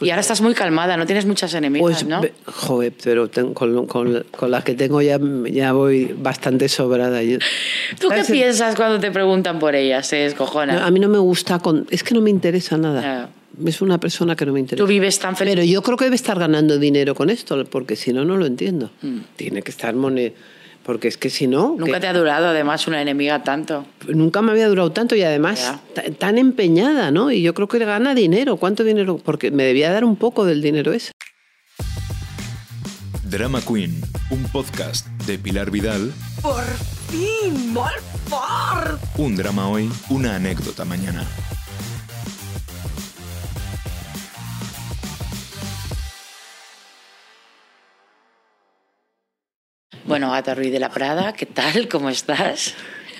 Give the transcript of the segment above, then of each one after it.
y ahora estás muy calmada, no tienes muchas enemigas, Pues, ¿no? joder, pero con, con, con las que tengo ya, ya voy bastante sobrada. ¿Tú qué ¿sabes? piensas cuando te preguntan por ellas? Se descojona. No, a mí no me gusta, con, es que no me interesa nada. Es una persona que no me interesa. Tú vives tan feliz. Pero yo creo que debe estar ganando dinero con esto, porque si no, no lo entiendo. Mm. Tiene que estar mone... Porque es que si no... Nunca que- te ha durado, además, una enemiga tanto. Nunca me había durado tanto y además tan empeñada, ¿no? Y yo creo que gana dinero. ¿Cuánto dinero? Porque me debía dar un poco del dinero ese. Drama Queen, un podcast de Pilar Vidal. Por fin, fort! Un drama hoy, una anécdota mañana. Bueno, Gata Ruiz de la Prada, ¿qué tal? ¿Cómo estás?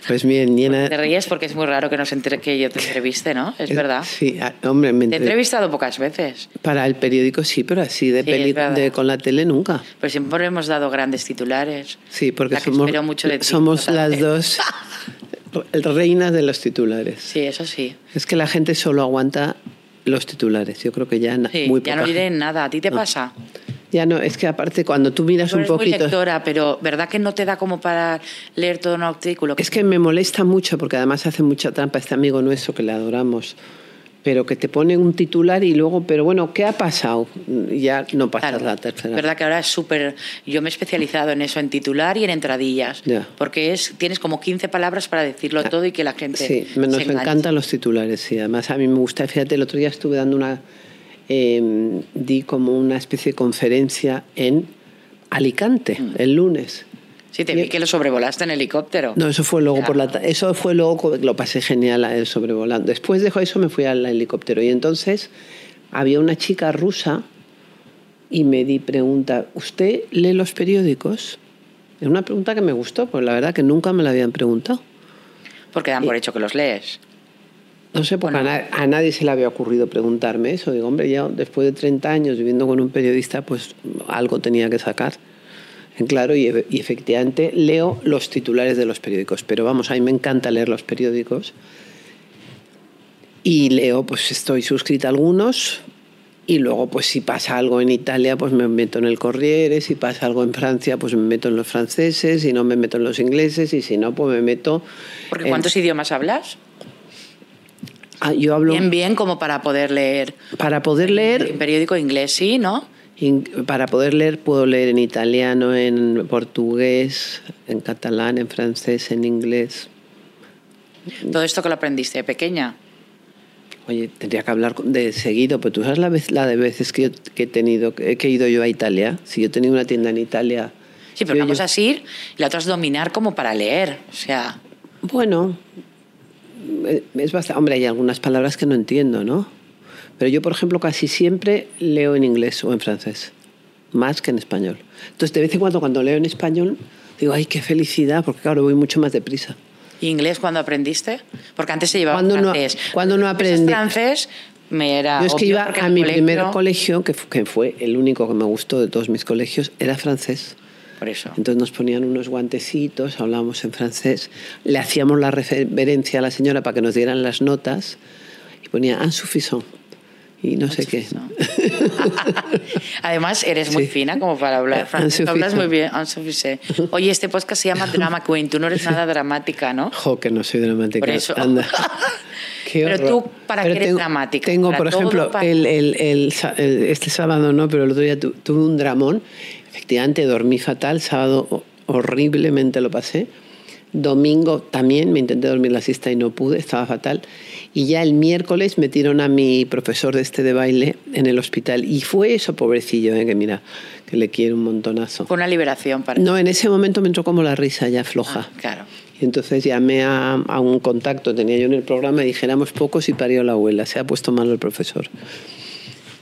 Pues bien, llena... Te ríes porque es muy raro que nos entre que yo te entreviste, ¿no? Es verdad. Sí, ah, hombre, me Te he entre- entrevistado pocas veces, para el periódico sí, pero así de, Sí, peli- de con la tele nunca. pero siempre hemos dado grandes titulares. Sí, porque La somos, mucho de ti, somos total. las dos reinas de los titulares. Sí, eso sí. Es que la gente solo aguanta los titulares. Yo creo que ya Sí, muy ya no poca diré nada. ¿A ti te pasa? Ya no, es que aparte cuando tú miras un eres muy poquito... lectora, pero ¿verdad que no te da como para leer todo un artículo? Es que me molesta mucho porque además hace mucha trampa este amigo nuestro que le adoramos. Pero que te pone un titular y luego, pero bueno, ¿qué ha pasado? Y Ya no pasa Claro. la tercera. verdad que ahora es súper... Yo me he especializado en eso, en titular y en entradillas. Ya. Porque es tienes como 15 palabras para decirlo todo y que la gente Sí, nos encantan los titulares, sí. Además, a mí me gusta, fíjate, el otro día estuve dando una. Eh, di como una especie de conferencia en Alicante, Mm. el lunes. Sí, te vi que lo sobrevolaste en helicóptero. No, eso fue luego Ya. por la eso fue luego lo pasé genial eh, sobrevolando. Después de eso me fui al helicóptero y entonces había una chica rusa y me di pregunta, ¿usted lee los periódicos? Es una pregunta que me gustó, pues la verdad que nunca me la habían preguntado. Porque dan por hecho que los lees. No sé, porque Bueno. a, na- a nadie se le había ocurrido preguntarme eso. Digo, hombre, ya después de 30 años viviendo con un periodista, pues algo tenía que sacar. Claro, y, y efectivamente leo los titulares de los periódicos. Pero vamos, a mí me encanta leer los periódicos. Y leo, pues estoy suscrita a algunos. Y luego, pues si pasa algo en Italia, pues me meto en el Corriere. Si pasa algo en Francia, pues me meto en los franceses. Si no, me meto en los ingleses. Y si no, pues me meto... Porque en- ¿cuántos idiomas hablas? Ah, yo hablo... Bien, bien, como para poder leer. Para poder leer... En periódico inglés, sí, ¿no? In- Para poder leer puedo leer en italiano, en portugués, en catalán, en francés, en inglés. Todo esto que lo aprendiste de pequeña. Oye, tendría que hablar de seguido, pero tú sabes la, vez, la de veces que, yo- que he tenido, que he ido yo a Italia. Si yo he tenido una tienda en Italia. Sí, pero yo- una yo- cosa es ir y la otra es dominar como para leer. O sea, Bueno, eh, es bastante. Hombre, hay algunas palabras que no entiendo, ¿no? Pero yo, por ejemplo, casi siempre leo en inglés o en francés, más que en español. Entonces, de vez en cuando, cuando leo en español, digo, ay, qué felicidad, porque claro, voy mucho más deprisa. ¿y inglés cuando aprendiste? Porque antes se llevaba ¿Cuándo no- francés. cuándo no Empiezas aprendí? francés me era Yo es que iba a mi el primer colegio- colegio, que, que fue el único que me gustó de todos mis colegios, era francés. Por eso. Entonces nos ponían unos guantecitos, hablábamos en francés, le hacíamos la referencia a la señora para que nos dieran las notas y ponía insuffisant y no sé qué. Además, eres muy Sí. fina como para hablar francés. Insuficient. Hablas muy bien. Oye, este podcast se llama Drama Queen. Tú no eres nada dramática, ¿no? Jo, que no soy dramática. Por eso. Anda. Pero tú, ¿para qué eres dramática? Tengo, ¿Para por ejemplo, el, el- el este sábado no, pero el otro día tu- tuve un dramón. Efectivamente, dormí fatal. Sábado ho- horriblemente lo pasé. Domingo también me intenté dormir la siesta y no pude, estaba fatal. Y ya el miércoles metieron a mi profesor de este de baile en el hospital. Y fue eso, pobrecillo, eh, que mira, que le quiero un montonazo. Fue una liberación para No, en ese momento me entró como la risa ya floja. Ah, claro. Y entonces llamé a, a un contacto, tenía yo en el programa, y dijéramos pocos y parió la abuela. Se ha puesto malo el profesor.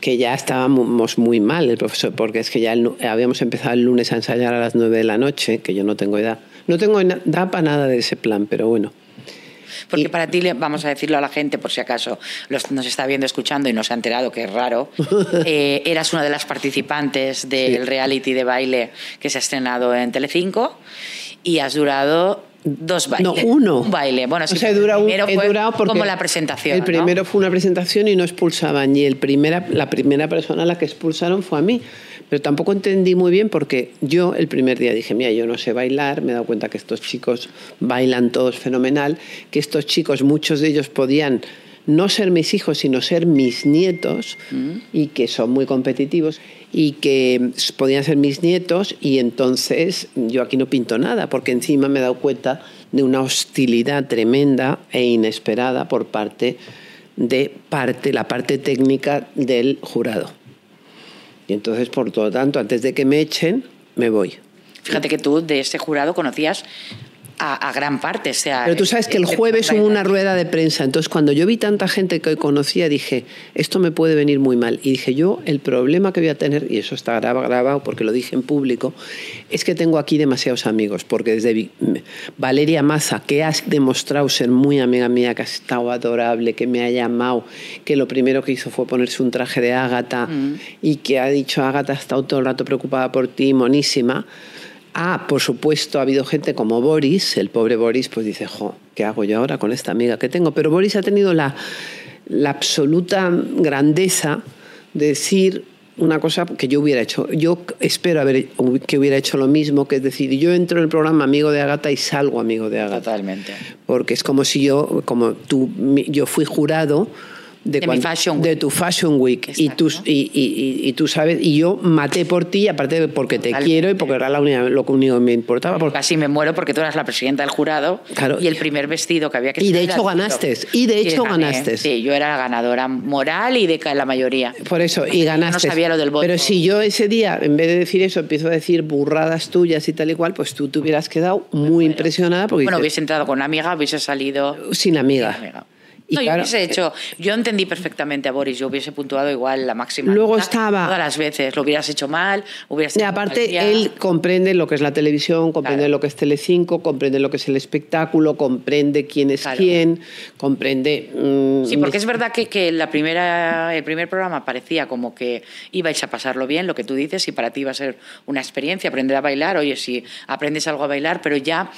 Que ya estábamos muy mal el profesor, porque es que ya el habíamos empezado el lunes a ensayar a las nueve de la noche, que yo no tengo edad. No tengo edad para nada de ese plan, pero bueno. Porque Y- para ti, vamos a decirlo a la gente, por si acaso los- nos está viendo, escuchando y no se ha enterado, que es raro, eh, eras una de las participantes del Sí. reality de baile que se ha estrenado en Telecinco y has durado Dos bailes. No, uno. Un baile. Bueno, sí, o sea, he el durado, primero he fue durado porque como la presentación. El ¿no? primero fue una presentación y no expulsaban. Y el primera, la primera persona a la que expulsaron fue a mí. Pero tampoco entendí muy bien porque yo el primer día dije, mira, yo no sé bailar, me he dado cuenta que estos chicos bailan todos fenomenal, que estos chicos, muchos de ellos podían no ser mis hijos, sino ser mis nietos, y que son muy competitivos, y que podían ser mis nietos, y entonces yo aquí no pinto nada, porque encima me he dado cuenta de una hostilidad tremenda e inesperada por parte de parte, la parte técnica del jurado. Y entonces, por lo tanto, antes de que me echen, me voy. Fíjate que tú de ese jurado conocías a, a gran parte. O sea, Pero tú sabes que el de- jueves hubo una rueda de prensa, entonces cuando yo vi tanta gente que hoy conocía, dije, esto me puede venir muy mal. Y dije, yo el problema que voy a tener, y eso está graba- grabado porque lo dije en público, es que tengo aquí demasiados amigos, porque desde Valeria Maza, que has demostrado ser muy amiga mía, que ha estado adorable, que me ha llamado, que lo primero que hizo fue ponerse un traje de Ágata y que ha dicho, Ágata ha estado todo el rato preocupada por ti, monísima. Ah, por supuesto, ha habido gente como Boris, el pobre Boris, pues dice, jo, ¿qué hago yo ahora con esta amiga que tengo? Pero Boris ha tenido la, la absoluta grandeza de decir una cosa que yo hubiera hecho. Yo espero haber, que hubiera hecho lo mismo, que es decir, yo entro en el programa amigo de Agata y salgo amigo de Agata. Totalmente. Porque es como si yo, como tú, yo fui jurado de, De mi cuan- Fashion de Week. tu Fashion Week y tú, y, y- y- y tú sabes, y yo maté por ti, aparte de porque te Totalmente. quiero y porque era la única, lo único que me importaba. Porque, Casi me muero porque tú eras la presidenta del jurado Claro. y el primer vestido que había que Y de hecho ganaste, y de hecho gané. ganaste. Sí, yo era la ganadora moral y de la mayoría. Por eso, y Yo ganaste. no sabía lo del voto. Pero si yo ese día, en vez de decir eso, empiezo a decir burradas tuyas y tal y cual, pues tú te hubieras quedado muy impresionada porque Bueno, dices, hubiese entrado con una amiga, hubiese salido sin amiga. amiga. Y no, claro, yo hubiese hecho, yo entendí perfectamente a Boris, yo hubiese puntuado igual la máxima. Luego nota estaba- Todas las veces, lo hubieras hecho mal, hubieras Y aparte, él comprende lo que es la televisión, comprende Claro. lo que es Telecinco, comprende lo que es el espectáculo, comprende quién es Claro. quién, comprende... mm, Sí, porque es verdad que, que la primera, el primer programa parecía como que ibais a pasarlo bien, lo que tú dices, y para ti iba a ser una experiencia, aprender a bailar. Oye, si aprendes algo a bailar, pero ya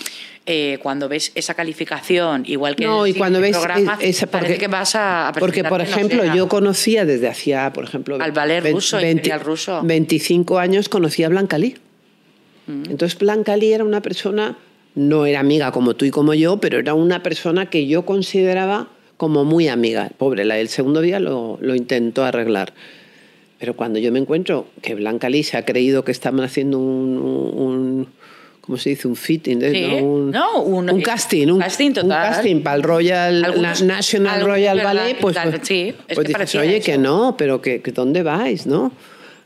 eh, cuando ves esa calificación, igual que No, en y el cuando ves programa, es- parece porque- que vas a, Porque, por no ejemplo, yo conocía desde hacía, por ejemplo... Al ve- ruso, imperial ruso. 25 años conocía a Blanca Lee. Mm. Entonces Blanca Lee era una persona, no era amiga como tú y como yo, pero era una persona que yo consideraba como muy amiga. Pobre, la del segundo día lo, lo intentó arreglar. Pero cuando yo me encuentro que Blanca Lee se ha creído que estaban haciendo un... un- ¿Cómo se dice? Un fitting. Sí, ¿no? Un, no, un- casting. Un casting total. Un casting para el Royal Algunos- Na- National algunos, Royal. Ballet. Pues, pues, sí, es pues que dices, oye, eso. que no, pero que, que ¿dónde vais, no?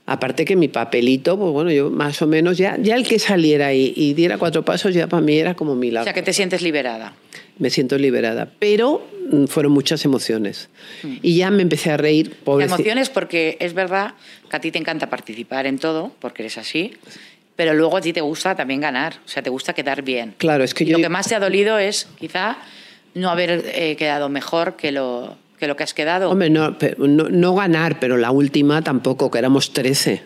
Aparte que mi papelito, pues bueno, yo más o menos ya, ya el que saliera y, y diera cuatro pasos ya para mí era como O milagro. sea, que te sientes liberada. Me siento liberada. Pero mm, fueron muchas emociones. Y ya me empecé a reír. Te Pobre emociones porque es verdad que a ti te encanta participar en todo, porque eres así, pero luego a ti te gusta también ganar, o sea, te gusta quedar bien. Claro, es que Y yo- Lo que más te ha dolido es quizá no haber eh, quedado mejor que lo, que lo que has quedado. Hombre, no, no, no ganar, pero la última tampoco, que éramos 13.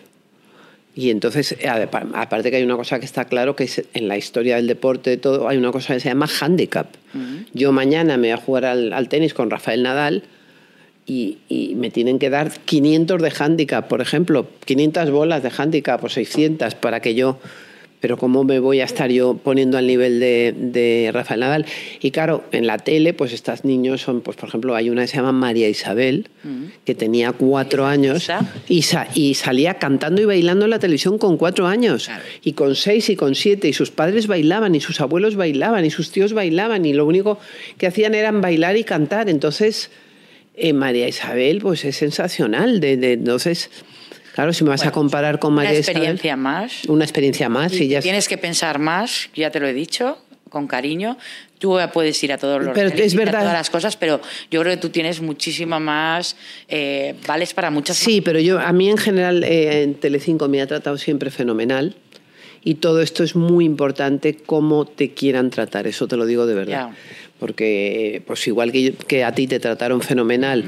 Y entonces, apa- aparte que hay una cosa que está claro, que es en la historia del deporte, de todo, hay una cosa que se llama handicap. Yo mañana me voy a jugar al, al tenis con Rafael Nadal y, y me tienen que dar 500 de handicap, por ejemplo, 500 bolas de handicap o 600 para que yo... Pero ¿cómo me voy a estar yo poniendo al nivel de, de Rafael Nadal? Y claro, en la tele, pues estos niños son, pues por ejemplo, hay una que se llama María Isabel, que tenía cuatro años y, sa- y salía cantando y bailando en la televisión con cuatro años. Y con seis y con siete. Y sus padres bailaban, y sus abuelos bailaban, y sus tíos bailaban. Y lo único que hacían era bailar y cantar. Entonces, eh, María Isabel, pues es sensacional. De, de- entonces, claro, si me vas a comparar con una María experiencia Isabel. más. Una experiencia más. Y y ya tienes que pensar más, ya te lo he dicho, con cariño. Tú puedes ir a todos los Pero es a verdad. todas las cosas, pero yo creo que tú tienes muchísima más, eh, vales para muchas Sí, pero yo a mí en general eh, en Telecinco me ha tratado siempre fenomenal y todo esto es muy importante cómo te quieran tratar, eso te lo digo de verdad. Ya. Porque pues igual que, que a ti te trataron fenomenal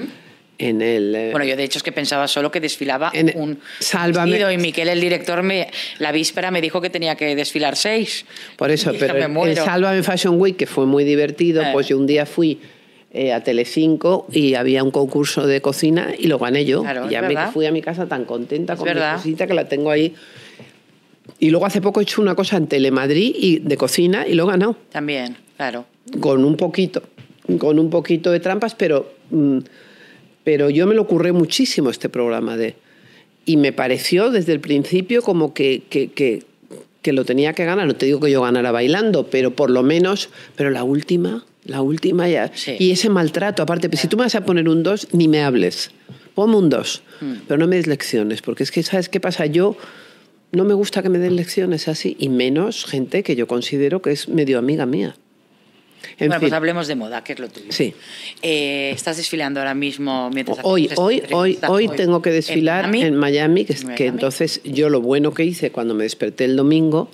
en el... eh, Bueno, yo de hecho es que pensaba solo que desfilaba En- un Sálvame. vestido y Miquel, el director, me, la víspera me dijo que tenía que desfilar seis. Por eso, pero el, el. Sálvame Fashion Week, que fue muy divertido, Eh. pues yo un día fui eh, a Telecinco y había un concurso de cocina y lo gané yo. Claro, y ya me fui a mi casa tan contenta Es con verdad. mi cosita que la tengo ahí. Y luego hace poco he hecho una cosa en Telemadrid y de cocina y lo he ganado. También, claro. Con un poquito, con un poquito de trampas, pero, mm, pero yo me lo ocurré muchísimo este programa de... Y me pareció desde el principio como que, que, que, que lo tenía que ganar. No te digo que yo ganara bailando, pero por lo menos, pero la última, la última ya. Sí. Y ese maltrato, aparte, si tú me vas a poner un 2, ni me hables. Ponme un 2, Mm. pero no me des lecciones, porque es que, ¿sabes qué pasa? Yo no me gusta que me den lecciones así, y menos gente que yo considero que es medio amiga mía. En bueno, fin. pues hablemos de moda, que es lo tuyo. Sí. Eh, estás desfilando ahora mismo mientras Hoy, hacemos esta hoy, hoy, hoy tengo que desfilar Miami. en Miami, que, entonces yo lo bueno que hice cuando me desperté el domingo,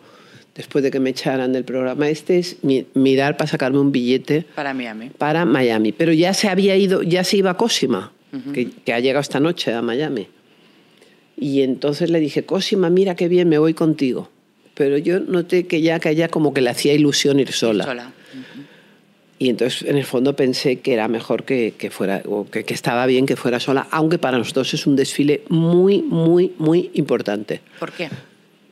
después de que me echaran del programa este, es mi- mirar para sacarme un billete Para Miami. para Miami. Pero ya se había ido, ya se iba a Cosima, que, que ha llegado esta noche a Miami. Y entonces le dije, Cosima, mira qué bien, me voy contigo. Pero yo noté que ya que a ella como que le hacía ilusión ir sola. Sola. Y entonces, en el fondo, pensé que era mejor que, que fuera, o que, que estaba bien que fuera sola, aunque para nosotros es un desfile muy, muy, muy importante. ¿Por qué?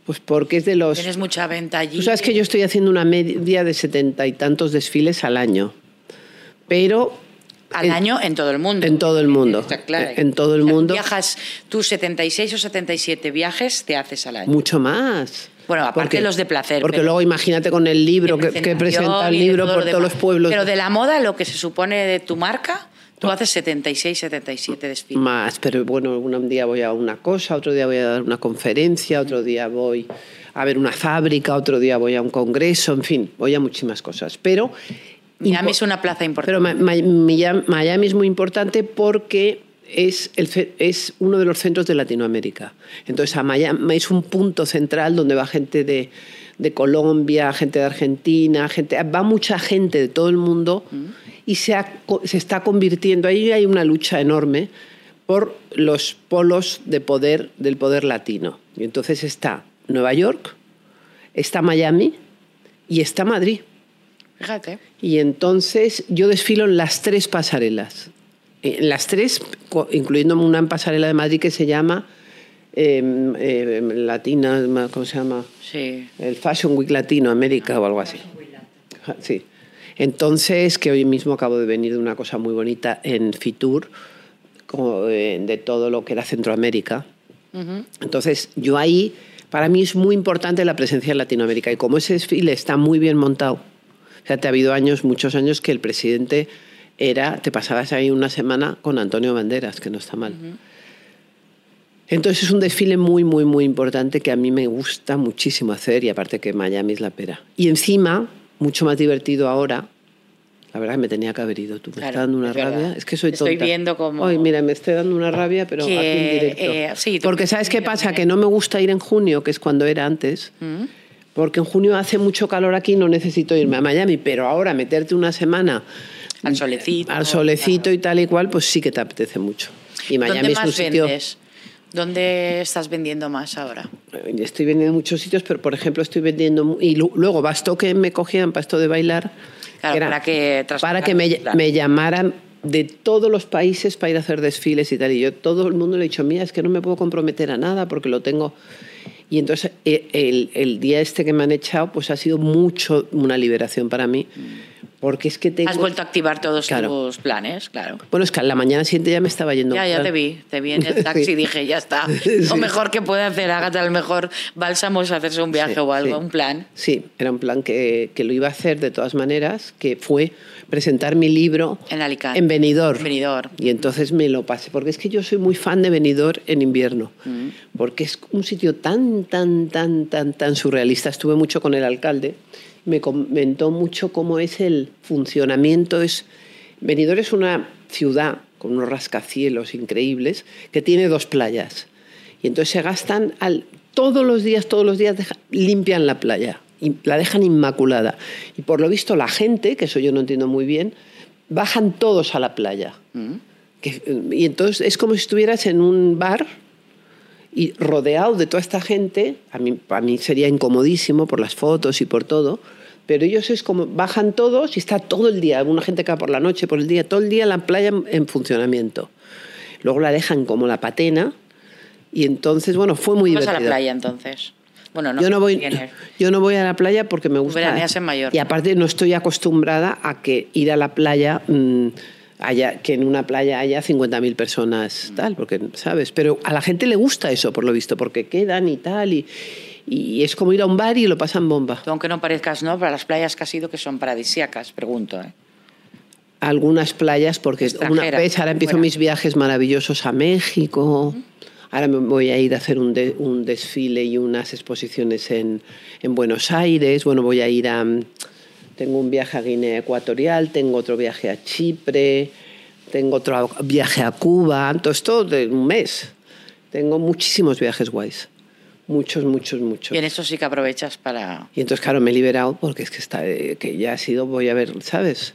Pues porque es de los... Tienes mucha venta allí. Tú sabes que yo estoy haciendo una media de setenta y tantos desfiles al año, pero Al en- año en todo el mundo. en todo el mundo. Está claro. En todo el O sea, mundo. Viajas tus 76 o 77 viajes te haces al año. mucho más. Bueno, aparte los de placer, Porque luego imagínate con el libro que, que presenta el libro todo por lo todos los pueblos. Pero de la moda, lo que se supone de tu marca, tú haces 76, 77 desfiles. Más, pero bueno, un día voy a una cosa, otro día voy a dar una conferencia, otro día voy a ver una fábrica, otro día voy a un congreso, en fin, voy a muchísimas cosas. Pero Miami es una plaza importante. Pero Miami es muy importante porque es, el, es uno de los centros de Latinoamérica. Entonces, a Miami es un punto central donde va gente de, de Colombia, gente de Argentina, gente, va mucha gente de todo el mundo y se, ha se está convirtiendo, ahí hay una lucha enorme por los polos de poder del poder latino. Y entonces está Nueva York, está Miami y está Madrid. Fíjate. Y entonces yo desfilo en las tres pasarelas. En las tres, incluyendo una pasarela de Madrid que se llama eh, eh, Latina, ¿cómo se llama? Sí. El Fashion Week Latinoamérica o algo así. Sí. Entonces, que hoy mismo acabo de venir de una cosa muy bonita en Fitur, como, eh, de todo lo que era Centroamérica. Entonces, yo ahí, para mí es muy importante la presencia en Latinoamérica. Y como ese desfile está muy bien montado, fíjate, ha habido años, muchos años, que el presidente era, te pasabas ahí una semana con Antonio Banderas, que no está mal. Entonces es un desfile muy, muy, muy importante que a mí me gusta muchísimo hacer y aparte que Miami es la pera. Y encima, mucho más divertido ahora, la verdad que me tenía que haber ido tú, me Claro, está dando una es verdad. rabia. Es que soy tonta. estoy viendo como- Ay, mira, me estoy dando una rabia, pero Que, aquí en directo. eh, sí, Porque ¿sabes qué pasa? Que no me gusta ir en junio, que es cuando era antes. Mm. Porque en junio hace mucho calor aquí y no necesito irme a Miami, pero ahora meterte una semana Al solecito. al solecito y tal y cual, pues sí que te apetece mucho. Y Miami ¿Dónde es un más sitio. vendes? ¿Dónde estás vendiendo más ahora? Eh, Estoy vendiendo en muchos sitios, pero por ejemplo estoy vendiendo... Y lu- luego bastó que me cogieran para esto de bailar. Claro, era para que para que me, claro. me llamaran de todos los países para ir a hacer desfiles y tal. Y yo todo el mundo le he dicho, mira, es que no me puedo comprometer a nada porque lo tengo... Y entonces eh, el, el día este que me han echado, pues ha sido mucho una liberación para mí. Porque es que. Has vuelto a activar todos Claro. tus planes, claro. Bueno, es que a la mañana siguiente ya me estaba yendo. Ya, ya te vi, te vi en el taxi y dije, ya está. Sí. Lo mejor que puede hacer Agatha, el mejor bálsamo es hacerse un viaje Sí, o algo, sí. un plan. Sí, era un plan que, que lo iba a hacer de todas maneras, que fue presentar mi libro En Alicante. en Benidorm. En Benidorm. Y entonces me lo pasé, porque es que yo soy muy fan de Benidorm en invierno, Mm. porque es un sitio tan, tan, tan, tan, tan surrealista. Estuve mucho con el alcalde, me comentó mucho cómo es el funcionamiento. Es, Benidorm es una ciudad con unos rascacielos increíbles que tiene dos playas. Y entonces se gastan al, todos los días, todos los días deja- limpian la playa, y la dejan inmaculada. Y por lo visto la gente, que eso yo no entiendo muy bien, bajan todos a la playa. Que- y entonces es como si estuvieras en un bar y rodeado de toda esta gente, a mí, para mí sería incomodísimo por las fotos y por todo, pero ellos es como, bajan todos y está todo el día, una gente que va por la noche, por el día, todo el día la playa en, en funcionamiento. Luego la dejan como la patena y entonces, bueno, fue muy ¿Vas a divertido. la playa entonces? Bueno, no. yo, no voy, tienes. yo no voy a la playa porque me gusta. veraneas en Mallorca. Y aparte no estoy acostumbrada a que ir a la playa mm, haya, que en una playa haya 50.000 personas, Mm. tal, porque, ¿sabes? Pero a la gente le gusta eso, por lo visto, porque quedan y tal, y, y es como ir a un bar y lo pasan bomba. Tú, aunque no parezcas, ¿no? Para las playas que has ido que son paradisíacas, pregunto, ¿eh? Algunas playas, porque una Extranjera, vez ahora empiezo fuera. mis viajes maravillosos a México. Ahora me voy a ir a hacer un, de- un desfile y unas exposiciones en, en Buenos Aires. Bueno, voy a ir a... mm, Tengo un viaje a Guinea Ecuatorial, tengo otro viaje a Chipre, tengo otro viaje a Cuba. Todo esto de un mes. Tengo muchísimos viajes guays. Muchos, muchos, muchos. Y en eso sí que aprovechas para... Y entonces, claro, me he liberado porque es que, está, eh, que ya ha sido, voy a ver, ¿sabes?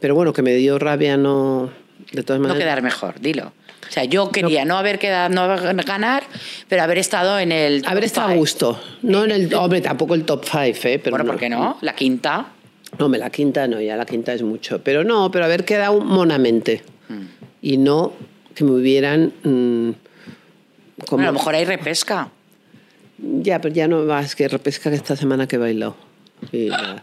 Pero bueno, que me dio rabia no... De todas No maneras... quedar mejor, dilo. O sea, yo quería no, haber quedado, no ganar, pero haber estado en el. top Haber estado a gusto. No en el... Hombre, tampoco el top five, ¿eh? Pero Bueno, ¿por qué no? La quinta. No, me la quinta no, ya la quinta es mucho. Pero no, pero haber quedado monamente. Mm. Y no que me hubieran... mm, como- Bueno, a lo mejor hay repesca. Ya, pero ya no vas, que repesca que esta semana que he bailado. Y nada,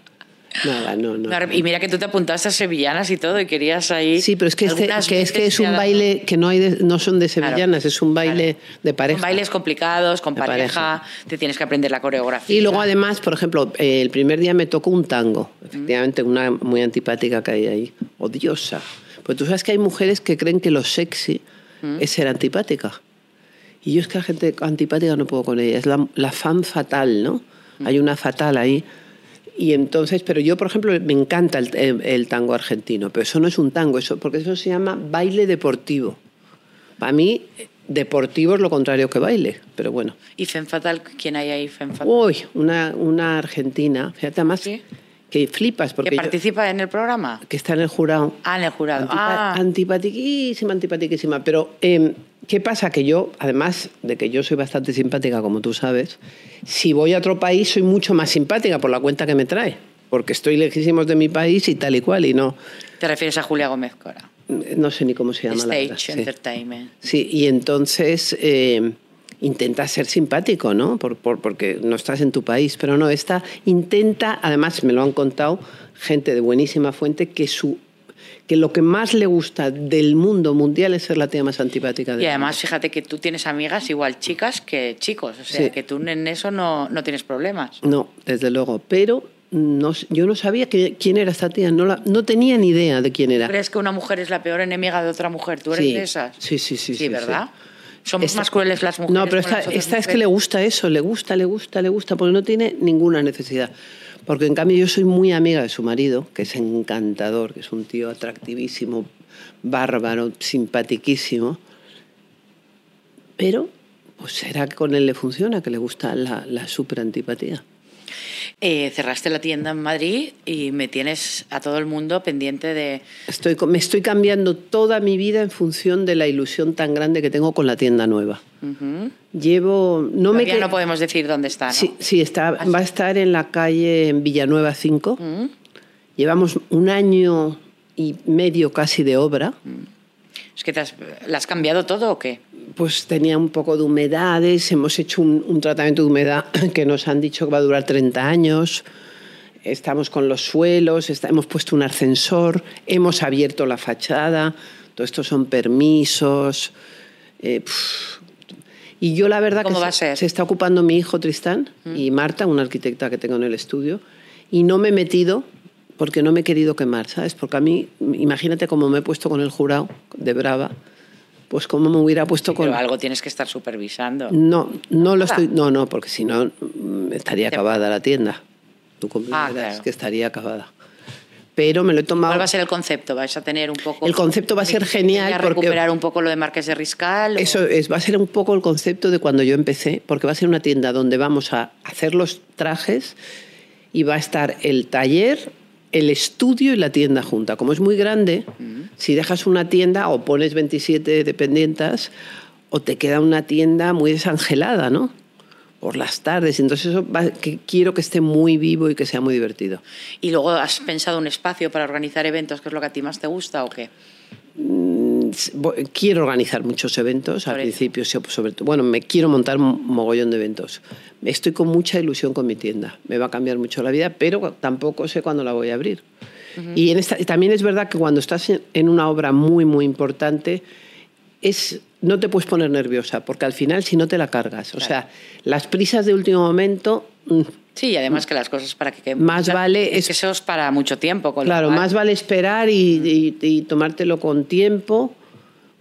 nada, no, no. Y mira que tú te apuntaste a sevillanas y todo y querías ahí. Sí, pero es que, este- que es que es un baile que no hay de- no son de Claro. sevillanas, es un baile Claro. de pareja. Son bailes complicados, con pareja, te tienes que aprender la coreografía. Y luego además, por ejemplo, el primer día me tocó un tango, efectivamente una muy antipática que hay ahí, odiosa. Pero tú sabes que hay mujeres que creen que lo sexy es ser antipática. Y yo es que la gente antipática no puedo con ella, es la, la fan fatal, ¿no? Hay una fatal ahí. Y entonces, pero yo, por ejemplo, me encanta el, el- el tango argentino, pero eso no es un tango, eso, porque eso se llama baile deportivo. Para mí, deportivo es lo contrario que baile, pero bueno. ¿Y Femme Fatal? ¿Quién hay ahí, Femme Fatal? Uy, una, una argentina, fíjate más ¿Sí? Que flipas porque ¿Que yo- participa en el programa? que está en el jurado. Ah, en el jurado. Antipa- ah, Antipatiquísima, antipatiquísima. Pero, eh, ¿qué pasa? Que yo, además de que yo soy bastante simpática, como tú sabes, si voy a otro país soy mucho más simpática por la cuenta que me trae. Porque estoy lejísimos de mi país y tal y cual, y no, te refieres a Julia Gómez Cora. no sé ni cómo se llama la Stage verdad, sí. Entertainment. Sí, y entonces eh, intenta ser simpático, ¿no? Por, por- porque no estás en tu país, pero no, esta intenta, además me lo han contado gente de buenísima fuente, que, su, que lo que más le gusta del mundo mundial es ser la tía más antipática del Y además, fíjate que tú tienes amigas igual chicas que chicos. O sea, Sí. que tú en eso no, no tienes problemas. No, desde luego, pero no, yo no sabía que- quién era esta tía, no, la- no tenía ni idea de quién era. ¿Crees que una mujer es la peor enemiga de otra mujer? ¿Tú eres Sí. de esas? Sí, sí, sí, Sí, sí, ¿verdad? sí. Somos Esta- más crueles las mujeres. No, pero esta, esta es que le gusta eso, le gusta, le gusta, le gusta, porque no tiene ninguna necesidad. Porque en cambio yo soy muy amiga de su marido, que es encantador, que es un tío atractivísimo, bárbaro, simpatiquísimo. Pero, pues será que con él le funciona, que le gusta la, la súper antipatía. Eh, cerraste la tienda en Madrid y me tienes a todo el mundo pendiente de... Estoy, me estoy cambiando toda mi vida en función de la ilusión tan grande que tengo con la tienda nueva. Llevo... No me que- no podemos decir dónde está, ¿no? Sí, sí está, va a estar en la calle en Villanueva 5. Mm. Llevamos un año y medio casi de obra. Es que te has, ¿la has cambiado todo o qué? Pues tenía un poco de humedades, hemos hecho un, un tratamiento de humedad que nos han dicho que va a durar 30 años. Estamos con los suelos, está- hemos puesto un ascensor, hemos abierto la fachada. Todo esto son permisos. eh, y yo la verdad ¿Cómo que va se, está ocupando mi hijo Tristán y Marta, una arquitecta que tengo en el estudio, y no me he metido porque no me he querido quemar, ¿sabes? Porque a mí, imagínate cómo me he puesto con el jurado de Brava, pues cómo me hubiera puesto con... Pero algo tienes que estar supervisando. No, no lo estoy. No, no, porque si no mm, estaría acabada la tienda. Tú comprenderás Ah, claro. que estaría acabada. Pero me lo he tomado. ¿Cuál va a ser el concepto? ¿Vais a tener un poco... El concepto va a ser genial ¿A porque- recuperar un poco lo de Marqués de Riscal? o- Eso es, va a ser un poco el concepto de cuando yo empecé, porque va a ser una tienda donde vamos a hacer los trajes y va a estar el taller, el estudio y la tienda junta. Como es muy grande, si dejas una tienda o pones 27 dependientes, o te queda una tienda muy desangelada, ¿no? Por las tardes. Entonces eso va- que quiero que esté muy vivo y que sea muy divertido. ¿Y luego has pensado un espacio para organizar eventos, que es lo que a ti más te gusta o qué? Bo- Quiero organizar muchos eventos al principio, sí, sobre todo. Bueno, me quiero montar un mogollón de eventos. Estoy con mucha ilusión con mi tienda. Me va a cambiar mucho la vida, pero tampoco sé cuándo la voy a abrir. Y en esta, también es verdad que cuando estás en- una obra muy, muy importante, es, no te puedes poner nerviosa, porque al final si no te la cargas. O Claro. sea, las prisas de último momento, mm, Sí, y además que las cosas para que... Más vale Es que eso es para mucho tiempo. Con Claro, más vale esperar y, y- y tomártelo con tiempo,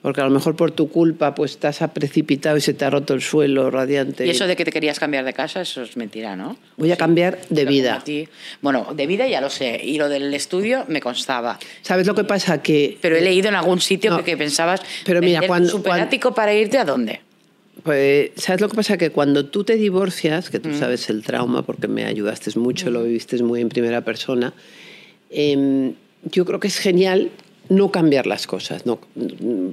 porque a lo mejor por tu culpa pues estás precipitado y se te ha roto el suelo radiante. Y eso de que te querías cambiar de casa, eso es mentira, ¿no? Voy a cambiar de vida. a ti- bueno, de vida ya lo sé. Y lo del estudio me constaba. ¿Sabes lo que pasa? Que Pero he leído en algún sitio No. que, pensabas. Pero mira, cuando- un superático para irte a dónde? Pues, ¿sabes lo que pasa? Que cuando tú te divorcias, que tú sabes el trauma porque me ayudaste mucho, lo viviste muy en primera persona, em, yo creo que es genial no cambiar las cosas, no,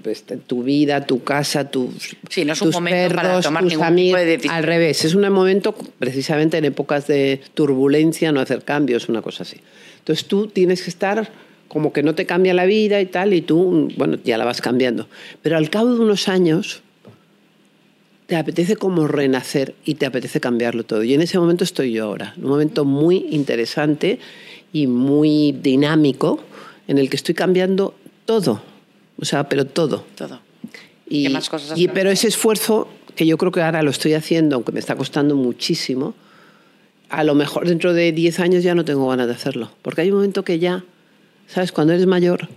pues, tu vida, tu casa, tus, Sí, no es un tus momento para perros, tomar tus amigos. de. Al revés, es un momento precisamente en épocas de turbulencia no hacer cambios, una cosa así. Entonces tú tienes que estar como que no te cambia la vida y tal, y tú, bueno, ya la vas cambiando. Pero al cabo de unos años, te apetece como renacer y te apetece cambiarlo todo. Y en ese momento estoy yo ahora, un momento muy interesante y muy dinámico en el que estoy cambiando todo, o sea, pero todo. Todo. Y, ¿Qué más cosas y- pero ese esfuerzo que yo creo que ahora lo estoy haciendo, aunque me está costando muchísimo, a lo mejor dentro de 10 años ya no tengo ganas de hacerlo. Porque hay un momento que ya, ¿sabes? Cuando eres mayor,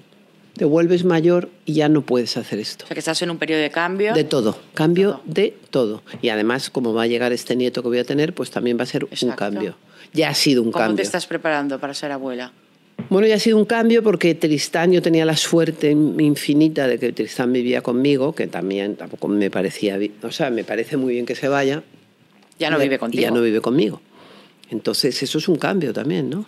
te vuelves mayor y ya no puedes hacer esto. O sea, que estás en un periodo de cambio. De todo, cambio Todo. de todo. Y además, como va a llegar este nieto que voy a tener, pues también va a ser un cambio. Ya ha sido un ¿Cómo cambio. te estás preparando para ser abuela? Bueno, ya ha sido un cambio porque Tristán, yo tenía la suerte infinita de que Tristán vivía conmigo, que también tampoco me parecía, o sea, me parece muy bien que se vaya. Ya no vive contigo. ya no vive conmigo. Entonces, eso es un cambio también, ¿no?